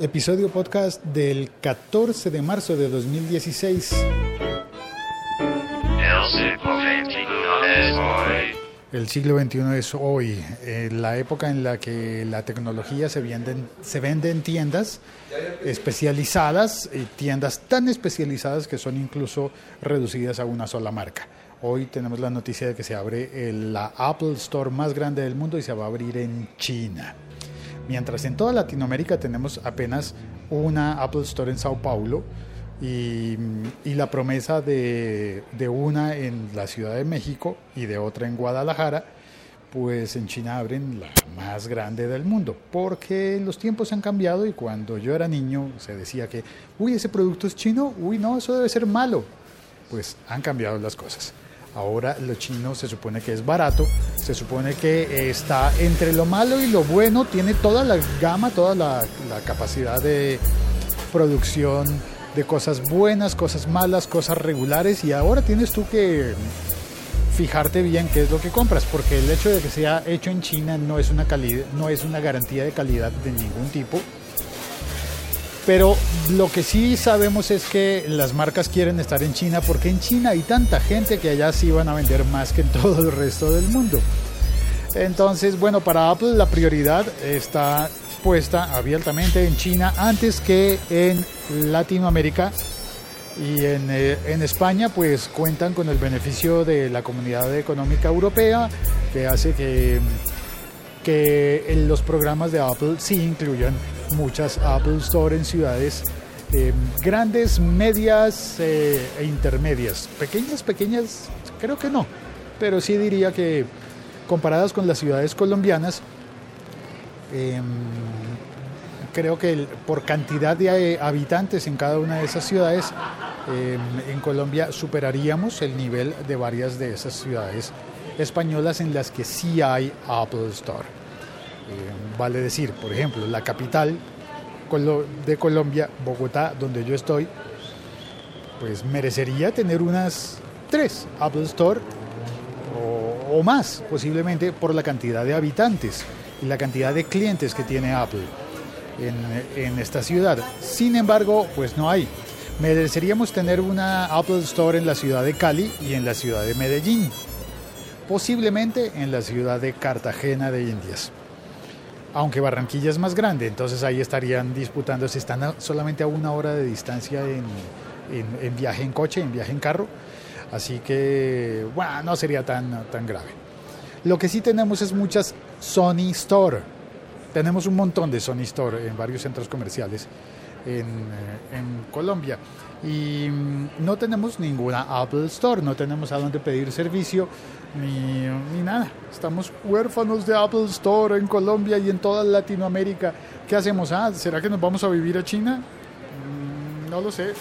episodio podcast del 14 de marzo de 2016. El siglo XXI es hoy, eh, la época en la que la tecnología se vende, se vende en tiendas especializadas, y tiendas tan especializadas que son incluso reducidas a una sola marca. Hoy tenemos la noticia de que se abre el- la Apple Store más grande del mundo y se va a abrir en China. Mientras en toda Latinoamérica tenemos apenas una Apple Store en Sao Paulo y, la promesa de, de una en la Ciudad de México y de otra en Guadalajara, pues en China abren la más grande del mundo, porque los tiempos han cambiado y cuando yo era niño se decía que, uy, ese producto es chino, uy, no, eso debe ser malo. Pues han cambiado las cosas. Ahora lo chino se supone que es barato, se supone que está entre lo malo y lo bueno, tiene toda la gama, toda la, la capacidad de producción de cosas buenas, cosas malas, cosas regulares y ahora tienes tú que fijarte bien qué es lo que compras, porque el hecho de que sea hecho en China no es una calidad, no es una garantía de calidad de ningún tipo. Pero lo que sí sabemos es que las marcas quieren estar en China porque en China hay tanta gente que allá sí van a vender más que en todo el resto del mundo. Entonces, bueno, para Apple la prioridad está puesta abiertamente en China antes que en Latinoamérica y en, eh, en España pues cuentan con el beneficio de la Comunidad Económica Europea que hace que, los programas de Apple sí incluyan muchas Apple Store en ciudades eh, grandes, medias eh, e intermedias. Pequeñas, pequeñas, creo que no, pero sí diría que comparadas con las ciudades colombianas, eh, creo que por cantidad de eh, habitantes en cada una de esas ciudades, eh, en Colombia superaríamos el nivel de varias de esas ciudades españolas en las que sí hay Apple Store. Eh, vale decir, por ejemplo, la capital de Colombia, Bogotá, donde yo estoy, pues merecería tener unas tres Apple Store o, más, posiblemente por la cantidad de habitantes y la cantidad de clientes que tiene Apple en esta ciudad. Sin embargo, pues no hay. Mereceríamos tener una Apple Store en la ciudad de Cali y en la ciudad de Medellín, posiblemente en la ciudad de Cartagena de Indias. Aunque Barranquilla es más grande, entonces ahí estarían disputando si están solamente a una hora de distancia en, en- en viaje en coche, en viaje en carro. Así que, bueno, no sería tan, tan grave. Lo que sí tenemos es muchas Sony Store. Tenemos un montón de Sony Store en varios centros comerciales en, eh, en Colombia. Y mm, no tenemos ninguna Apple Store, no tenemos a dónde pedir servicio ni, ni nada. Estamos huérfanos de Apple Store en Colombia y en toda Latinoamérica. ¿Qué hacemos? Ah, ¿Será que nos vamos a vivir a China? Mm, No lo sé.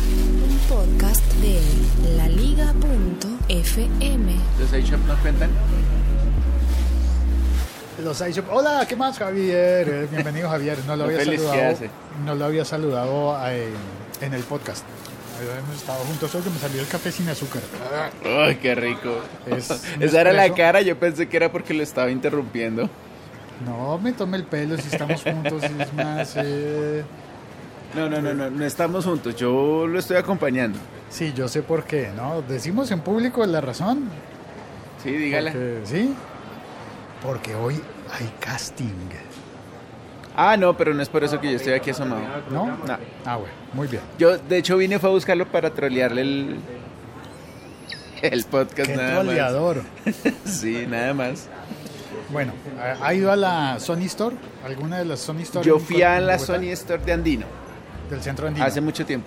Un podcast de laliga.fm. ¿Los iShop no cuentan? Los. Hola, ¿qué más, Javier? Eh, Bienvenido, Javier. No lo había saludado. No lo había saludado eh, en el podcast. Hemos estado juntos hoy que me salió el café sin azúcar. ¡Ay, qué rico! Es Esa era la cara, yo pensé que era porque lo estaba interrumpiendo. No me tome el pelo si estamos juntos. Es más. eh, No, no, no, no, no estamos juntos, yo lo estoy acompañando. Sí, yo sé por qué, ¿no? Decimos en público la razón. Sí, dígala. Porque, ¿Sí? Porque hoy hay casting. Ah, no, pero no es por eso que yo estoy aquí asomado. ¿No? No. Ah, bueno, muy bien. Yo, de hecho, vine fue a buscarlo para trolearle el, el podcast Qué nada troleador. más. Sí, nada más. Bueno, ¿ha- ¿ha ido a la Sony Store? ¿Alguna de las Sony Store? Yo fui a la? Sony Store de Andino Del centro andino. hace mucho tiempo.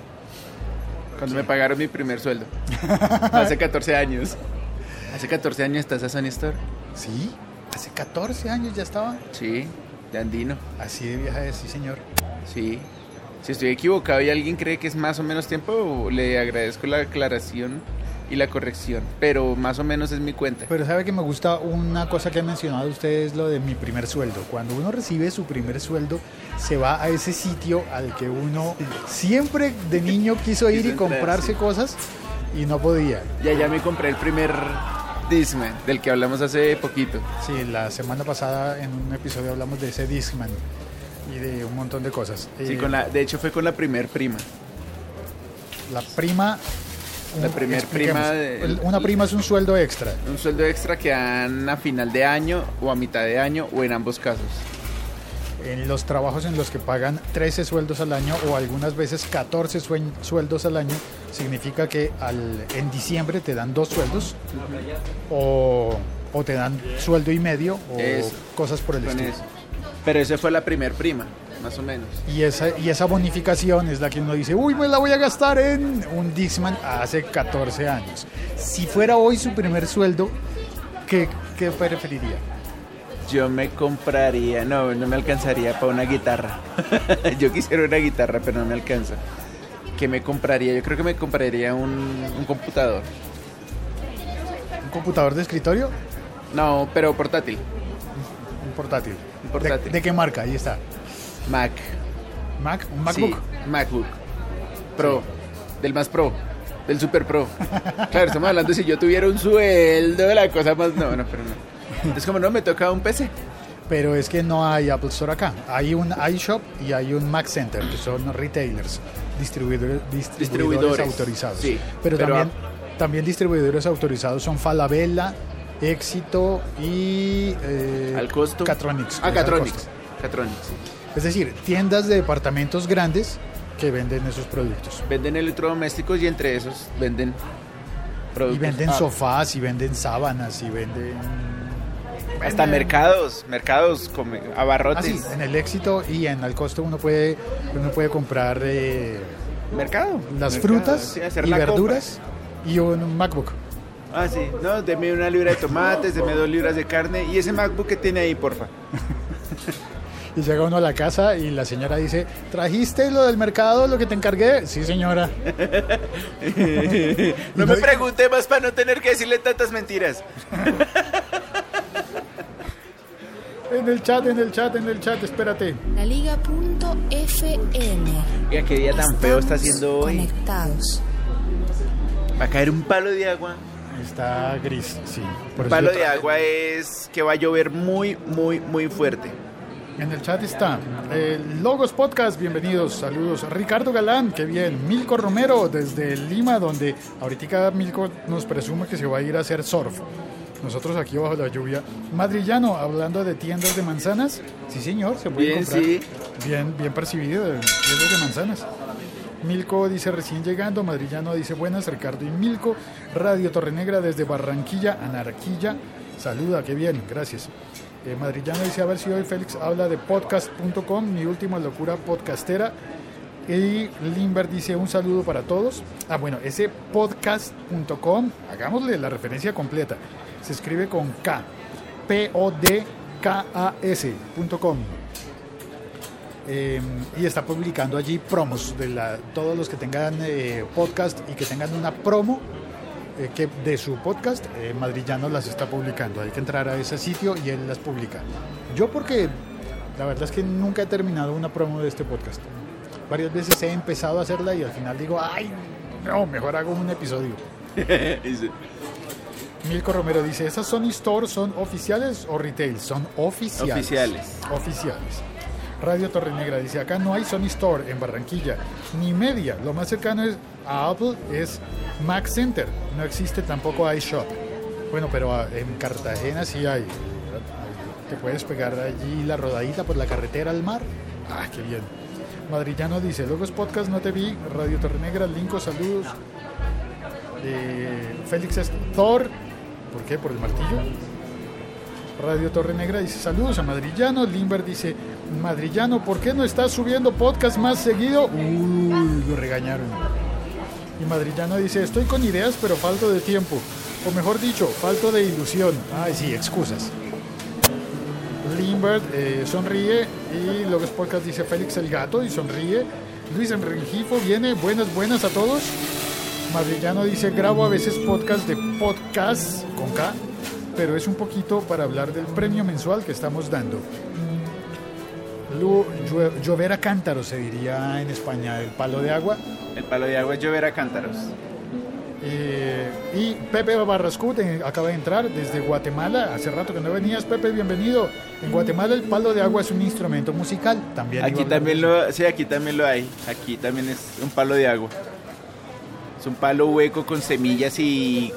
Cuando me pagaron mi primer sueldo. hace 14 años. Hace 14 años está esa Sony Store. Sí, hace 14 años ya estaba. Sí, de Andino. Así de vieja es, sí, señor. Sí. Si estoy equivocado y alguien cree que es más o menos tiempo, le agradezco la aclaración y la corrección. Pero más o menos es mi cuenta. Pero sabe que me gusta una cosa que ha mencionado usted es lo de mi primer sueldo. Cuando uno recibe su primer sueldo, se va a ese sitio al que uno siempre de niño quiso ir y entrar, comprarse sí. cosas y no podía. Ya, ya me compré el primer Discman, del que hablamos hace poquito. Sí, la semana pasada en un episodio hablamos de ese Discman. y de un montón de cosas. Sí, Eh, con la, de hecho fue con la primer prima. la prima. La primer prima de- Una prima es un sueldo extra. Un sueldo extra que dan a final de año o a mitad de año o en ambos casos. En los trabajos en los que pagan 13 sueldos al año o algunas veces 14 suen- sueldos al año, significa que al, en diciembre te dan dos sueldos o, o te dan sueldo y medio o Eso. cosas por el estilo. eso. Pero esa fue la primer prima, más o menos. Y esa, y esa bonificación es la que uno dice, uy, me la voy a gastar en un Dixman hace 14 años. Si fuera hoy su primer sueldo, ¿qué, qué preferiría? Yo me compraría, no, no me alcanzaría para una guitarra. Yo quisiera una guitarra, pero no me alcanza. ¿Qué me compraría? Yo creo que me compraría un, un computador. ¿Un computador de escritorio? No, pero portátil. Un portátil. Un portátil. ¿De, de qué marca? Ahí está. Mac. ¿Mac? ¿Un MacBook? Sí, MacBook. Pro. Del más pro. Del super pro. Claro, estamos hablando de si yo tuviera un sueldo, la cosa más. No, no, pero no. Entonces, como no, me toca un PC. Pero es que no hay Apple Store acá. Hay un iShop y hay un Mac Center, que son retailers, distribuidores, distribuidores, Distribuidores, autorizados. sí, pero, pero también, también distribuidores autorizados son Falabella, Éxito y eh, Al costo. Catronics. Ah, es Catronics. Es decir, tiendas de departamentos grandes que venden esos productos. Venden electrodomésticos y entre esos venden Y productos. venden Ah, sofás, y venden sábanas, y venden... Hasta mercados, mercados, Ah, abarrotes. sí, en el éxito y en el costo uno puede, uno puede comprar eh, Mercado. las mercado, frutas sí, y la verduras y un MacBook. Ah, sí. No, deme una libra de tomates, deme dos libras de carne y ese MacBook que tiene ahí, porfa. Y llega uno a la casa y la señora dice, ¿trajiste lo del mercado, lo que te encargué? Sí, señora. No me pregunte más para no tener que decirle tantas mentiras. En el chat, en el chat, en el chat, espérate. La Liga.fm. Mira qué día tan feo está haciendo hoy. Conectados. Va a caer un palo de agua. Está gris, sí. Por Un eso palo yo de tra- agua es que va a llover muy, muy, muy fuerte. En el chat está eh, Logos Podcast, bienvenidos, saludos. Ricardo Galán, qué bien. Milko Romero desde Lima, donde ahorita Milko nos presume que se va a ir a hacer surf. Nosotros aquí bajo la lluvia. Madrillano, hablando de tiendas de manzanas. Sí, señor, se puede Bien, comprar. sí. Bien, bien percibido, tiendas de manzanas. Milko dice recién llegando, Madrillano dice buenas, Ricardo y Milko, Radio Torrenegra desde Barranquilla, Anarquilla, saluda, qué bien, gracias. Eh, Madrillano dice a ver si hoy Félix habla de podcast.com, mi última locura podcastera. Y Limber dice un saludo para todos. Ah, bueno, ese podcast.com, hagámosle la referencia completa. Se escribe con K, P-O-D-K-A-S.com. Eh, y está publicando allí promos de la, todos los que tengan eh, podcast y que tengan una promo eh, que de su podcast, eh, Madrillano las está publicando. Hay que entrar a ese sitio y él las publica. Yo porque la verdad es que nunca he terminado una promo de este podcast. Varias veces he empezado a hacerla y al final digo, ay, no, mejor hago un episodio. Milko Romero dice, ¿esas Sony Store son oficiales o retail? Son oficiales. Oficiales. Oficiales. Radio Torrenegra dice, acá no hay Sony Store en Barranquilla, ni media. Lo más cercano es, a Apple es Mac Center. No existe tampoco iShop. Bueno, pero ah, en Cartagena sí hay. Te puedes pegar allí la rodadita por la carretera al mar. Ah, qué bien. Madrillano dice, luego es podcast, no te vi. Radio Torrenegra, Linko, saludos. Eh, Félix es Thor. ¿Por qué? ¿Por el martillo? Radio Torre Negra dice saludos a Madrillano. Limber dice, Madrillano, ¿por qué no estás subiendo podcast más seguido? Uy, lo regañaron. Y Madrillano dice, estoy con ideas pero falto de tiempo. O mejor dicho, falto de ilusión. Ay, sí, excusas. Limbert eh, sonríe y Logos Podcast dice Félix el gato y sonríe. Luis Enrengifo viene, buenas, buenas a todos. Madrillano dice, grabo a veces podcast de podcast con K, pero es un poquito para hablar del premio mensual que estamos dando. Lu- llover a cántaros se diría en España, el palo de agua. El palo de agua es llover a cántaros. Eh, y Pepe Barrascut eh, acaba de entrar desde Guatemala. Hace rato que no venías, Pepe, bienvenido. En Guatemala el palo de agua es un instrumento musical. También Aquí también lo, sí, aquí también lo hay. Aquí también es un palo de agua. Es un palo hueco con semillas y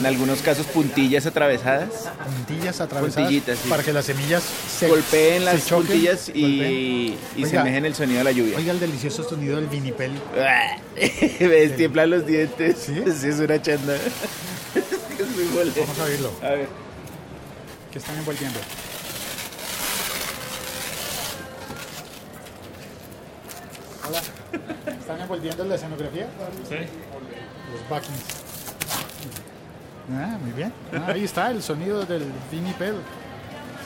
en algunos casos puntillas atravesadas. puntillas atravesadas Puntillitas, sí. para que las semillas se Golpeen se las choquen, puntillas y, y semejen el sonido de la lluvia. Oiga el delicioso sonido del vinipel. ¿Ves? Tiemblan los dientes. ¿Sí? es una chanda. es muy. Vamos a oírlo. A ver. que están envolviendo. ¿Están envolviendo la escenografía? Sí. Los backings. Ah, muy bien. Ah, ahí está el sonido del vinipel.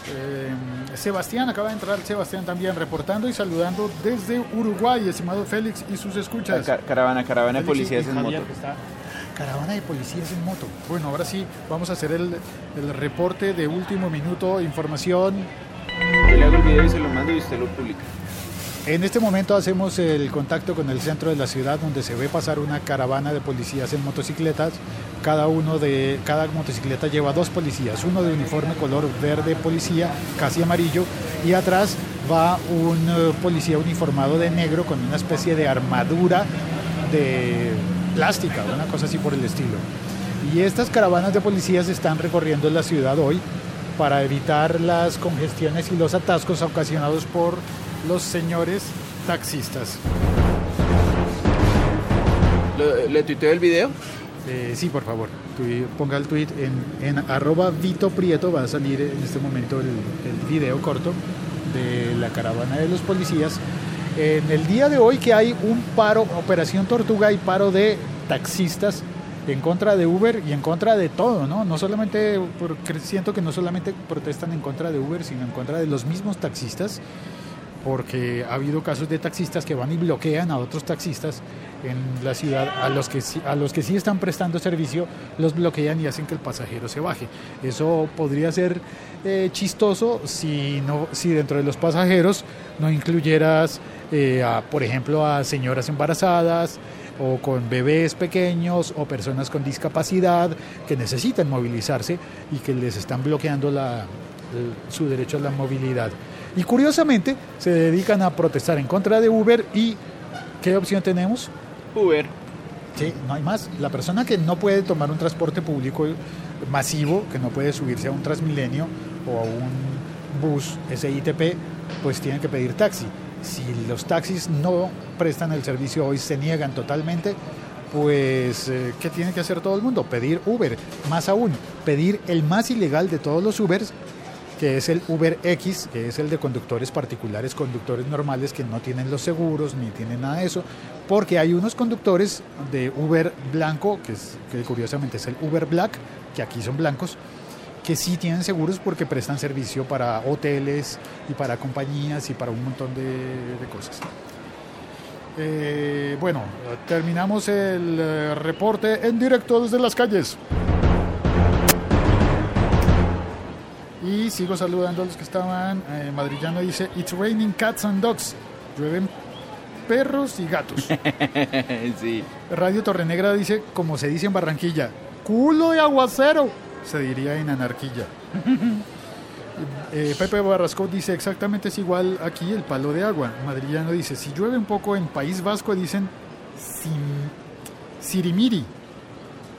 Eh, Sebastián acaba de entrar, Sebastián también reportando y saludando desde Uruguay, estimado Félix y sus escuchas. Ca- caravana, caravana de Félix policías en moto. Caravana de policías en moto. Bueno, ahora sí, vamos a hacer el, el reporte de último minuto, información. Yo le hago el video y se lo mando y usted lo publica. En este momento hacemos el contacto con el centro de la ciudad donde se ve pasar una caravana de policías en motocicletas. Cada uno de cada motocicleta lleva dos policías, uno de uniforme color verde policía, casi amarillo, y atrás va un eh, policía uniformado de negro con una especie de armadura de plástica, una cosa así por el estilo. Y estas caravanas de policías están recorriendo la ciudad hoy para evitar las congestiones y los atascos ocasionados por los señores taxistas. ¿Lo- ¿Le tuiteo el video? Eh, sí, por favor, ponga el tweet en, en arroba Vito Prieto, va a salir en este momento el, el video corto de la caravana de los policías. En el día de hoy que hay un paro, Operación Tortuga y paro de taxistas en contra de Uber y en contra de todo, ¿no? No solamente, porque siento que no solamente protestan en contra de Uber, sino en contra de los mismos taxistas porque ha habido casos de taxistas que van y bloquean a otros taxistas en la ciudad, a los que a los que sí están prestando servicio, los bloquean y hacen que el pasajero se baje. Eso podría ser eh, chistoso si, no, si dentro de los pasajeros no incluyeras, eh, a, por ejemplo, a señoras embarazadas o con bebés pequeños o personas con discapacidad que necesitan movilizarse y que les están bloqueando la, su derecho a la movilidad. Y curiosamente se dedican a protestar en contra de Uber y ¿qué opción tenemos? Uber. Sí, no hay más. La persona que no puede tomar un transporte público masivo, que no puede subirse a un Transmilenio o a un bus SITP, pues tiene que pedir taxi. Si los taxis no prestan el servicio hoy, se niegan totalmente, pues eh, ¿qué tiene que hacer todo el mundo? Pedir Uber. Más aún, pedir el más ilegal de todos los Ubers, que es el Uber X, que es el de conductores particulares, conductores normales que no tienen los seguros ni tienen nada de eso, porque hay unos conductores de Uber blanco, que, es, que curiosamente es el Uber Black, que aquí son blancos, que sí tienen seguros porque prestan servicio para hoteles y para compañías y para un montón de, de cosas. Eh, bueno, terminamos el eh, reporte en directo desde las calles. Y sigo saludando a los que estaban. Eh, Madrillano dice: It's raining cats and dogs. Llueven perros y gatos. sí. Radio Torrenegra dice: Como se dice en Barranquilla, culo de aguacero. Se diría en Anarquilla. Eh, Pepe Barrasco dice: Exactamente es igual aquí el palo de agua. Madrillano dice: Si llueve un poco en País Vasco, dicen sim- Sirimiri.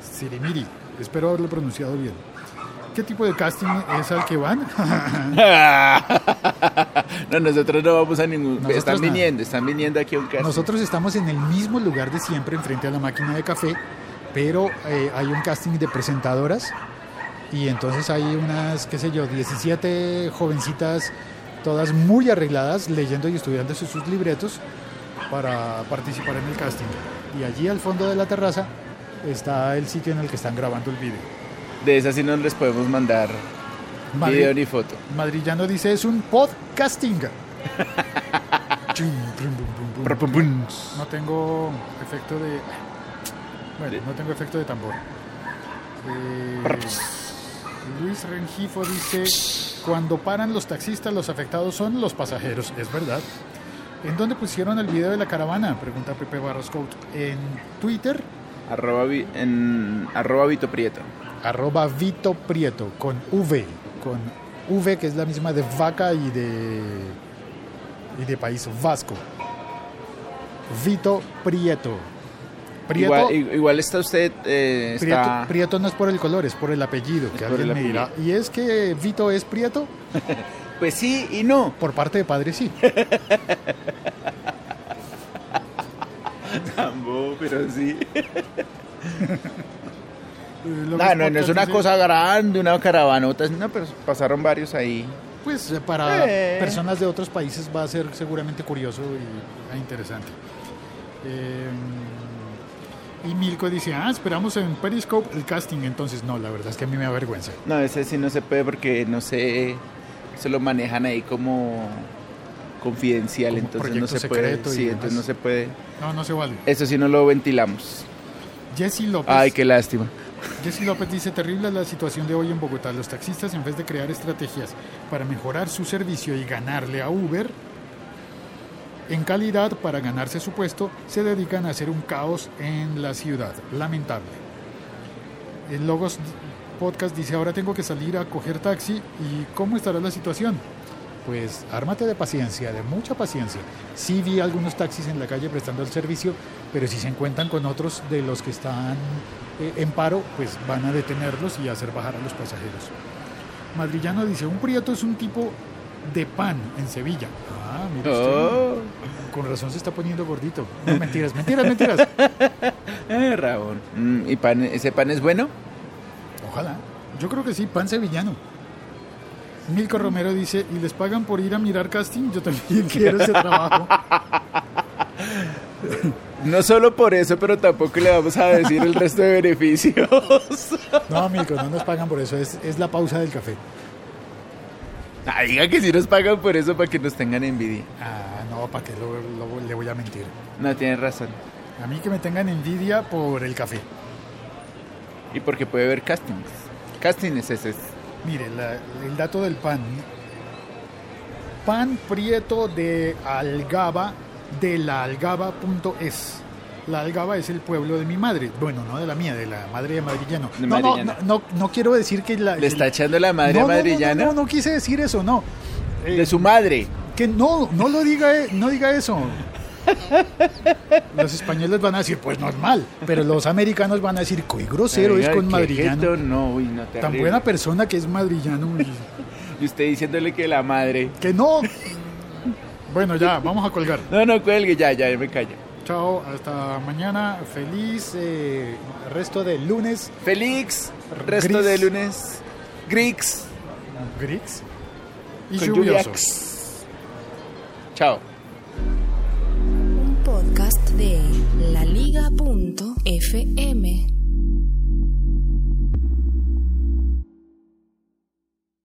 Sirimiri. Espero haberlo pronunciado bien. ¿Qué tipo de casting es al que van? no, nosotros no vamos a ningún. Nosotros están nada. viniendo, están viniendo aquí a un casting. Nosotros estamos en el mismo lugar de siempre, enfrente a la máquina de café, pero eh, hay un casting de presentadoras y entonces hay unas, qué sé yo, 17 jovencitas, todas muy arregladas, leyendo y estudiando sus, sus libretos para participar en el casting. Y allí al fondo de la terraza está el sitio en el que están grabando el video. De esas sí no les podemos mandar video ni foto. Madrillano dice es un podcasting. No tengo efecto de. Bueno, no tengo efecto de tambor. Eh, Luis Rengifo dice: Cuando paran los taxistas, los afectados son los pasajeros. Es verdad. ¿En dónde pusieron el video de la caravana? Pregunta Pepe Barros Couto. En Twitter Arroba, en, arroba Vito Prieto. Arroba Vito Prieto con V, con V que es la misma de vaca y de, y de país vasco. Vito Prieto. Prieto, Igual, igual está usted, eh, Prieto, está... Prieto no es por el color, es por el apellido, que por alguien el me dirá. ¿Y es que Vito es Prieto? Pues sí y no. Por parte de padre sí. Tambo, pero sí. Lo No, no, no es una cosa grande, una caravanota, no, pero pasaron varios ahí. Pues eh, para Eh. personas de otros países va a ser seguramente curioso y e interesante. Eh, y Milko dice, ah, esperamos en Periscope el casting. Entonces, no, la verdad es que a mí me avergüenza. No, ese sí no se puede porque no sé, se lo manejan ahí como confidencial, Como entonces no se puede. Sí, entonces no se puede. No, no se vale. Eso sí no lo ventilamos. Jesse López, Ay, qué lástima. Jesse López dice, terrible la situación de hoy en Bogotá. Los taxistas, en vez de crear estrategias para mejorar su servicio y ganarle a Uber, en calidad para ganarse su puesto, se dedican a hacer un caos en la ciudad. Lamentable. El Logos Podcast dice, ahora tengo que salir a coger taxi y ¿cómo estará la situación? Pues ármate de paciencia, de mucha paciencia. Sí vi algunos taxis en la calle prestando el servicio, pero si se encuentran con otros de los que están eh, en paro, pues van a detenerlos y hacer bajar a los pasajeros. Madrillano dice, un prieto es un tipo de pan en Sevilla. Ah, mira usted. Oh, Con razón se está poniendo gordito. No, mentiras, mentiras, mentiras. eh, Rabón. Mm, ¿Y pan, ese pan es bueno? Ojalá. Yo creo que sí, pan sevillano. Milko Romero dice, ¿y les pagan por ir a mirar casting? Yo también quiero ese trabajo. No solo por eso, pero tampoco le vamos a decir el resto de beneficios. No, Milko, no nos pagan por eso, es, es la pausa del café. Ah, diga que si nos pagan por eso para que nos tengan envidia. Ah, no, ¿para qué lo- lo- le voy a mentir? No, tienes razón. A mí que me tengan envidia por el café. Y porque puede haber castings. Castings es ese. Mire, la- el dato del pan. Pan prieto de Algaba, de la algaba.es. La Algaba es el pueblo de mi madre. Bueno, no de la mía, de la madre de Madrillano. De no, no, Madrillano. no, no, no quiero decir que la... Le está echando la madre a no, no. No, quise decir eso, no. Eh, De su madre. Que no, no lo diga, eh, no diga eso. Los españoles van a decir, pues normal, pero los americanos van a decir, qué grosero es con madrillano. jeto, no, uy, no te Tan buena persona que es madrillano. y- Y usted diciéndole que la madre. Que no. Bueno, ya, vamos a colgar. No, no cuelgue, ya, ya, me callo. Chao, hasta mañana. Feliz eh, resto de lunes. Félix, resto Gris. de lunes. Grix. Grix. Y lluvioso. Chao podcast de laliga.fm.